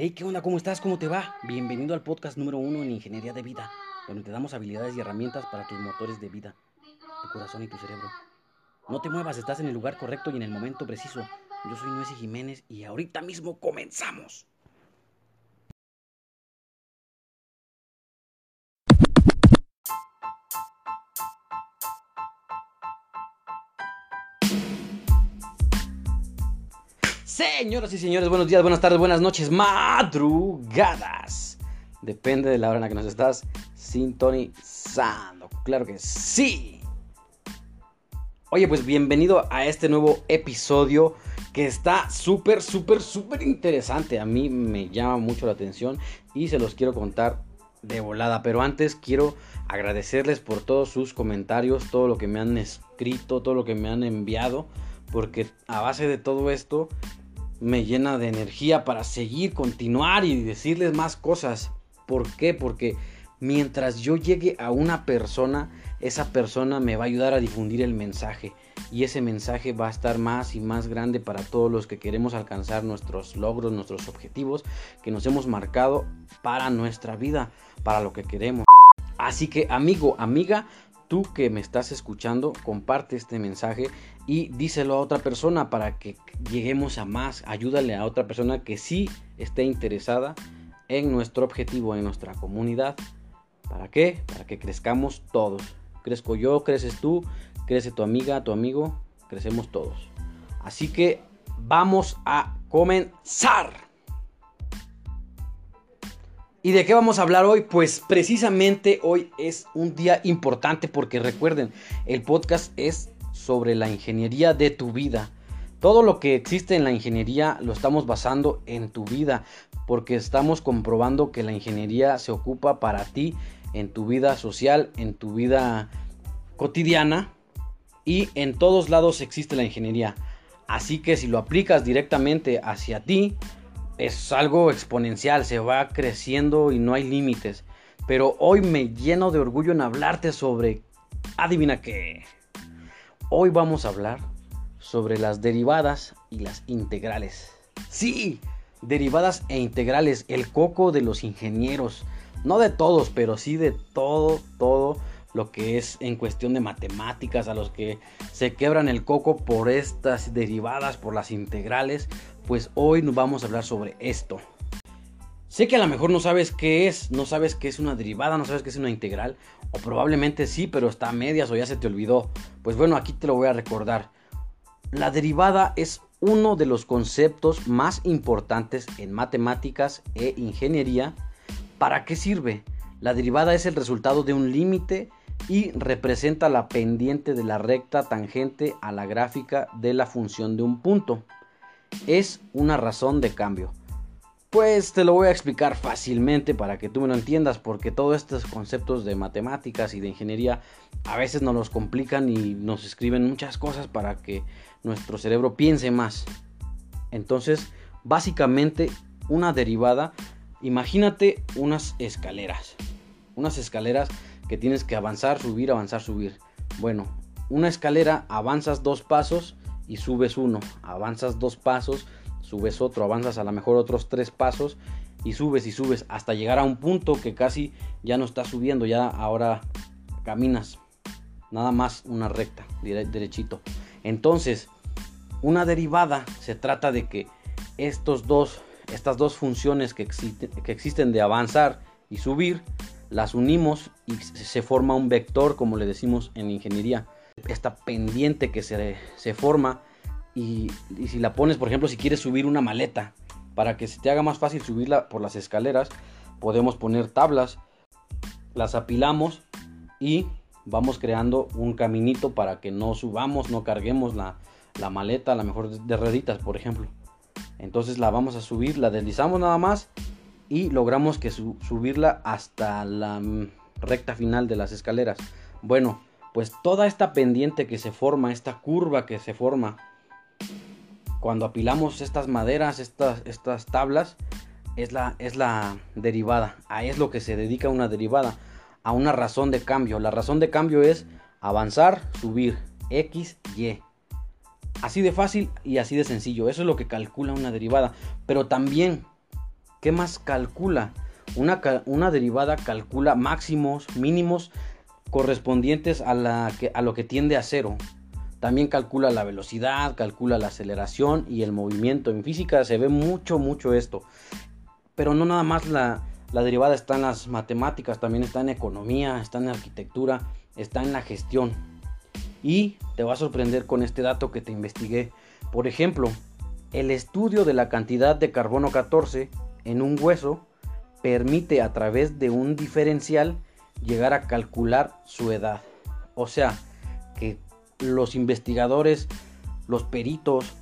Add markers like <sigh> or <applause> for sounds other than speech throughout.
Hey, ¿qué onda? ¿Cómo estás? ¿Cómo te va? Bienvenido al podcast número uno en Ingeniería de Vida, donde te damos habilidades y herramientas para tus motores de vida, tu corazón y tu cerebro. No te muevas, estás en el lugar correcto y en el momento preciso. Yo soy Nuesi Jiménez y ahorita mismo comenzamos. Señoras y señores, buenos días, buenas tardes, buenas noches, madrugadas. Depende de la hora en la que nos estás sintonizando. Claro que sí. Oye, pues bienvenido a este nuevo episodio que está súper, súper, súper interesante. A mí me llama mucho la atención y se los quiero contar de volada. Pero antes quiero agradecerles por todos sus comentarios, todo lo que me han escrito, todo lo que me han enviado. Porque a base de todo esto me llena de energía para seguir, continuar y decirles más cosas. ¿Por qué? Porque mientras yo llegue a una persona, esa persona me va a ayudar a difundir el mensaje. Y ese mensaje va a estar más y más grande para todos los que queremos alcanzar nuestros logros, nuestros objetivos que nos hemos marcado para nuestra vida, para lo que queremos. Así que amigo, amiga, tú que me estás escuchando, comparte este mensaje y díselo a otra persona para que lleguemos a más. Ayúdale a otra persona que sí esté interesada en nuestro objetivo, en nuestra comunidad. ¿Para qué? Para que crezcamos todos. Crezco yo, creces tú, crece tu amiga, tu amigo, crecemos todos. Así que vamos a comenzar. ¿Y de qué vamos a hablar hoy? Pues precisamente hoy es un día importante porque recuerden, el podcast es sobre la ingeniería de tu vida. Todo lo que existe en la ingeniería lo estamos basando en tu vida porque estamos comprobando que la ingeniería se ocupa para ti en tu vida social, en tu vida cotidiana y en todos lados existe la ingeniería. Así que si lo aplicas directamente hacia ti, es algo exponencial, se va creciendo y no hay límites. Pero hoy me lleno de orgullo en hablarte sobre, adivina qué. Hoy vamos a hablar sobre las derivadas y las integrales. Sí, derivadas e integrales, el coco de los ingenieros. No de todos, pero sí de todo, todo lo que es en cuestión de matemáticas, a los que se quebran el coco por estas derivadas, por las integrales, pues hoy nos vamos a hablar sobre esto. Sé que a lo mejor no sabes qué es, no sabes qué es una derivada, no sabes qué es una integral, o probablemente sí, pero está a medias o ya se te olvidó. Pues bueno, aquí te lo voy a recordar. La derivada es uno de los conceptos más importantes en matemáticas e ingeniería. ¿Para qué sirve? La derivada es el resultado de un límite y representa la pendiente de la recta tangente a la gráfica de la función de un punto es una razón de cambio? Pues te lo voy a explicar fácilmente para que tú me lo entiendas, porque todos estos conceptos de matemáticas y de ingeniería a veces nos los complican y nos escriben muchas cosas para que nuestro cerebro piense más. Entonces, básicamente, una derivada, imagínate unas escaleras. Unas escaleras que tienes que avanzar, subir, avanzar, subir. Bueno, una escalera avanzas dos pasos y subes uno, avanzas dos pasos, subes otro, avanzas a lo mejor otros tres pasos y subes y subes hasta llegar a un punto que casi ya no estás subiendo, ya ahora caminas nada más una recta, derechito. Entonces, una derivada se trata de que estos dos, estas dos funciones que, que existen de avanzar y subir, las unimos y se forma un vector, como le decimos en ingeniería esta pendiente que se, se forma y, si la pones, por ejemplo, si quieres subir una maleta, para que se te haga más fácil subirla por las escaleras, podemos poner tablas, las apilamos y vamos creando un caminito para que no subamos, no carguemos la, la maleta, a lo mejor de rueditas, por ejemplo. Entonces la vamos a subir, la deslizamos nada más y logramos que subirla hasta la mm, recta final de las escaleras. Bueno, pues toda esta pendiente que se forma, esta curva que se forma, cuando apilamos estas maderas, estas, estas tablas, es la, es la derivada. Ahí es lo que se dedica una derivada, a una razón de cambio. La razón de cambio es avanzar, subir, x, y. Así de fácil y así de sencillo. Eso es lo que calcula una derivada. Pero también ¿Qué más calcula? Una, una derivada calcula máximos, mínimos correspondientes a, la a lo que tiende a cero. También calcula la velocidad, calcula la aceleración y el movimiento. En física se ve mucho, mucho esto. Pero no nada más la, la derivada está en las matemáticas, también está en economía, está en arquitectura, está en la gestión. Y te va a sorprender con este dato que te investigué. Por ejemplo, el estudio de la cantidad de carbono 14 en un hueso permite a través de un diferencial llegar a calcular su edad. O sea, que los investigadores, los peritos,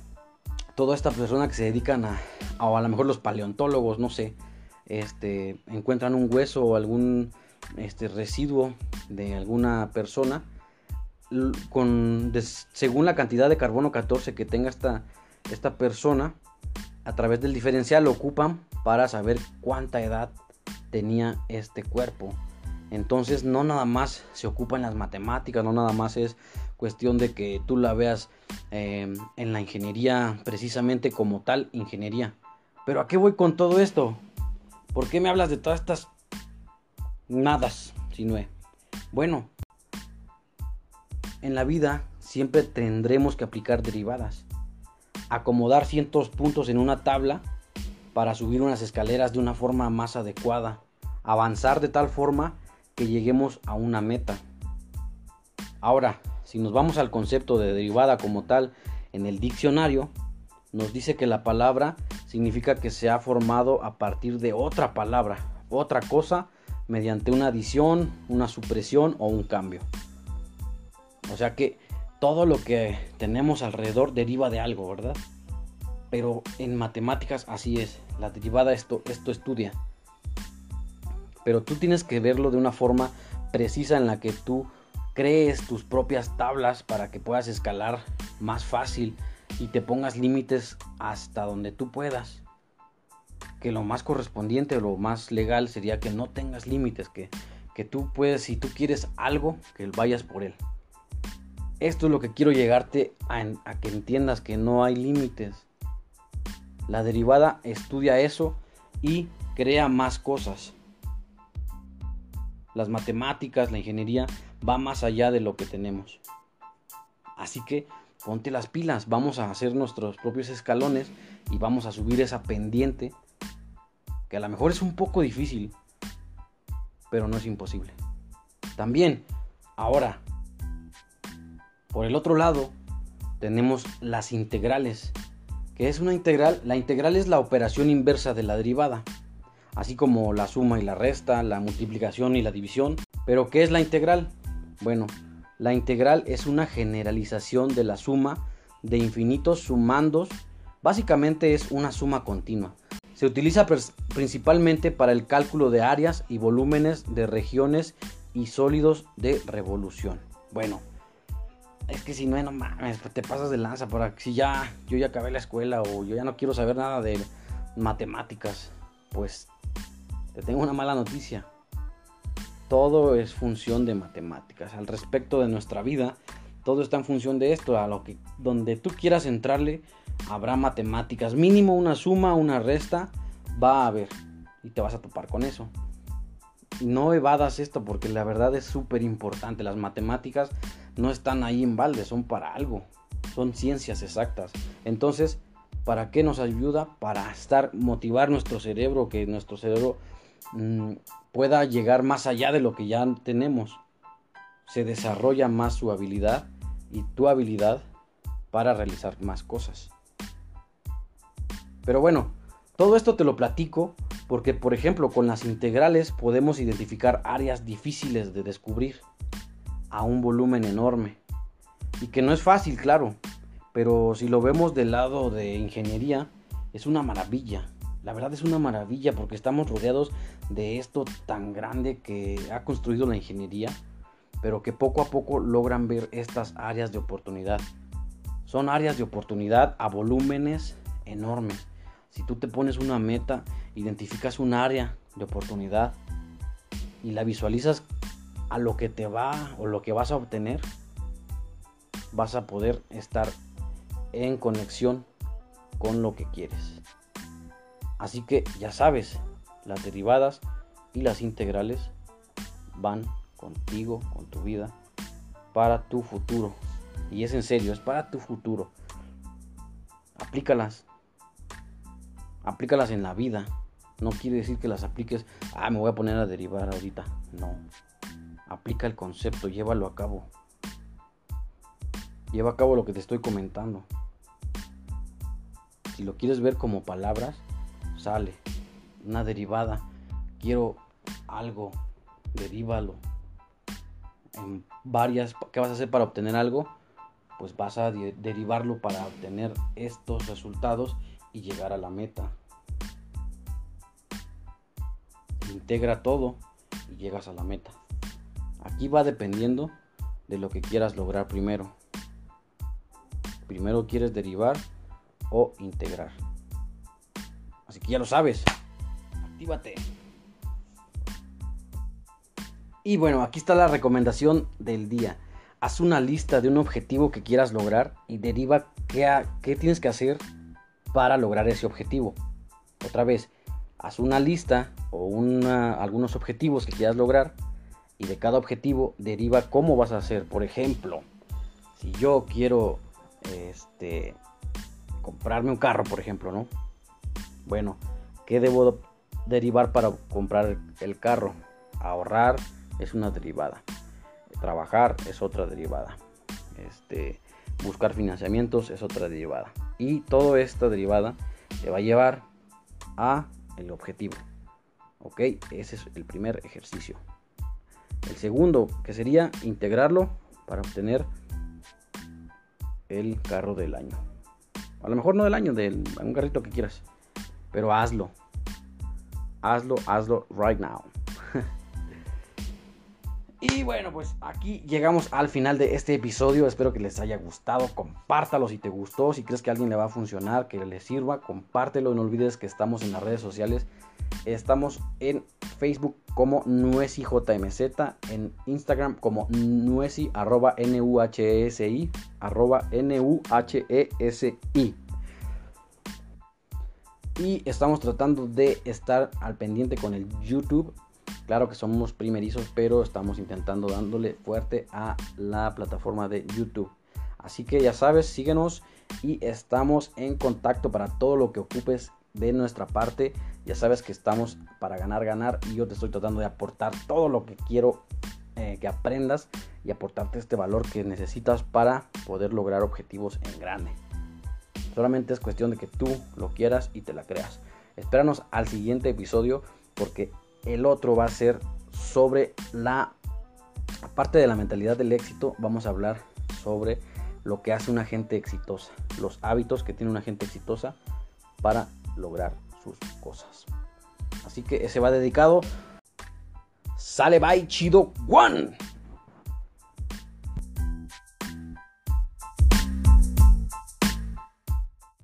toda esta persona que se dedican a, o a lo mejor los paleontólogos, no sé, este, encuentran un hueso o algún este, residuo de alguna persona, con, según la cantidad de carbono 14 que tenga esta, esta persona, a través del diferencial lo ocupan para saber cuánta edad tenía este cuerpo. Entonces no nada más se ocupa en las matemáticas, no nada más es cuestión de que tú la veas em, en la ingeniería precisamente como tal ingeniería. Pero ¿a qué voy con todo esto? ¿Por qué me hablas de todas estas nadas, Sinue? Bueno, en la vida siempre tendremos que aplicar derivadas. Acomodar cientos puntos en una tabla para subir unas escaleras de una forma más adecuada. Avanzar de tal forma que lleguemos a una meta. Ahora, si nos vamos al concepto de derivada como tal en el diccionario, nos dice que la palabra significa que se ha formado a partir de otra palabra, otra cosa, mediante una adición, una supresión o un cambio. O sea que todo lo que tenemos alrededor deriva de algo, ¿verdad? Pero en matemáticas así es, la derivada esto, esto estudia. Pero tú tienes que verlo de una forma precisa en la que tú crees tus propias tablas para que puedas escalar más fácil y te pongas límites hasta donde tú puedas. Que lo más correspondiente o lo más legal sería que no tengas límites, que, que tú puedes, si tú quieres algo, que vayas por él. Esto es lo que quiero llegarte a, a que entiendas que no hay límites. La derivada estudia eso y crea más cosas. Las matemáticas, la ingeniería va más allá de lo que tenemos. Así que ponte las pilas, vamos a hacer nuestros propios escalones y vamos a subir esa pendiente que a lo mejor es un poco difícil, pero no es imposible. También, ahora, por el otro lado, tenemos las integrales. que es una integral? La integral es la operación inversa de la derivada, así como la suma y la resta, la multiplicación y la división. Pero ¿qué es la integral? Bueno, la integral es una generalización de la suma de infinitos sumandos. Básicamente es una suma continua. Se utiliza principalmente para el cálculo de áreas y volúmenes de regiones y sólidos de revolución. Bueno, es que si no, no mames, te pasas de lanza. Para si ya yo ya acabé la escuela o yo ya no quiero saber nada de matemáticas, pues te tengo una mala noticia todo es función de matemáticas. Al respecto de nuestra vida, todo está en función de esto. A lo que donde tú quieras entrarle, habrá matemáticas. Mínimo una suma, una resta, va a haber. Y te vas a topar con eso. No evadas esto porque la verdad es súper importante. Las matemáticas no están ahí en balde, son para algo. Son ciencias exactas. Entonces, ¿para qué nos ayuda? Para estar, motivar nuestro cerebro, que nuestro cerebro mm, pueda llegar más allá de lo que ya tenemos. Se desarrolla más su habilidad y tu habilidad para realizar más cosas. Pero bueno, todo esto te lo platico porque, por ejemplo, con las integrales podemos identificar áreas difíciles de descubrir a un volumen enorme. Y que no es fácil, claro, pero si lo vemos del lado de ingeniería, es una maravilla. La verdad es una maravilla porque estamos rodeados de esto tan grande que ha construido la ingeniería, pero que poco a poco logran ver estas áreas de oportunidad. Son áreas de oportunidad a volúmenes enormes. Si tú te pones una meta, identificas un área de oportunidad y la visualizas a lo que te va o lo que vas a obtener, vas a poder estar en conexión con lo que quieres. Así que ya sabes, las derivadas y las integrales van contigo, con tu vida, para tu futuro. Y es en serio, es para tu futuro. Aplícalas. Aplícalas en la vida. No quiere decir que las apliques, ah, me voy a poner a derivar ahorita. No. Aplica el concepto, llévalo a cabo. Lleva a cabo lo que te estoy comentando. Si lo quieres ver como palabras, sale. Una derivada. Quiero algo. Derívalo. En varias. ¿Qué vas a hacer para obtener algo? Pues vas a derivarlo para obtener estos resultados y llegar a la meta. Integra todo y llegas a la meta. Aquí va dependiendo de lo que quieras lograr primero. Primero quieres derivar o integrar. Así que ya lo sabes. Actívate. Y bueno, aquí está la recomendación del día. Haz una lista de un objetivo que quieras lograr y deriva qué, qué tienes que hacer para lograr ese objetivo. Otra vez, haz una lista o algunos objetivos que quieras lograr y de cada objetivo deriva cómo vas a hacer. Por ejemplo, si yo quiero este, comprarme un carro, por ejemplo, ¿no? Bueno, ¿qué debo derivar para comprar el carro? Ahorrar es una derivada. Trabajar es otra derivada. Este, buscar financiamientos es otra derivada. Y toda esta derivada te va a llevar a el objetivo. ¿Ok? Ese es el primer ejercicio. El segundo, que sería integrarlo para obtener el carro del año. A lo mejor no del año, de un carrito que quieras. Pero hazlo. Hazlo, hazlo right now. <laughs> y bueno, pues aquí llegamos al final de este episodio. Espero que les haya gustado. Compártalo si te gustó. Si crees que a alguien le va a funcionar, que le sirva, compártelo. No olvides que estamos en las redes sociales. Estamos en Facebook como NuesiJMZ, en Instagram como Nuesi, arroba N-U-H-E-S-I, arroba N-U-H-E-S-I. Y estamos tratando de estar al pendiente con el YouTube. Claro que somos primerizos, pero estamos intentando dándole fuerte a la plataforma de YouTube. Así que ya sabes, síguenos y estamos en contacto para todo lo que ocupes de nuestra parte. Ya sabes que estamos para ganar, ganar y yo te estoy tratando de aportar todo lo que quiero eh, que aprendas y aportarte este valor que necesitas para poder lograr objetivos en grande. Solamente es cuestión de que tú lo quieras y te la creas. Espéranos al siguiente episodio porque el otro va a ser sobre la aparte de la mentalidad del éxito, vamos a hablar sobre lo que hace una gente exitosa, los hábitos que tiene una gente exitosa para lograr sus cosas. Así que ese va dedicado. Sale bye chido one.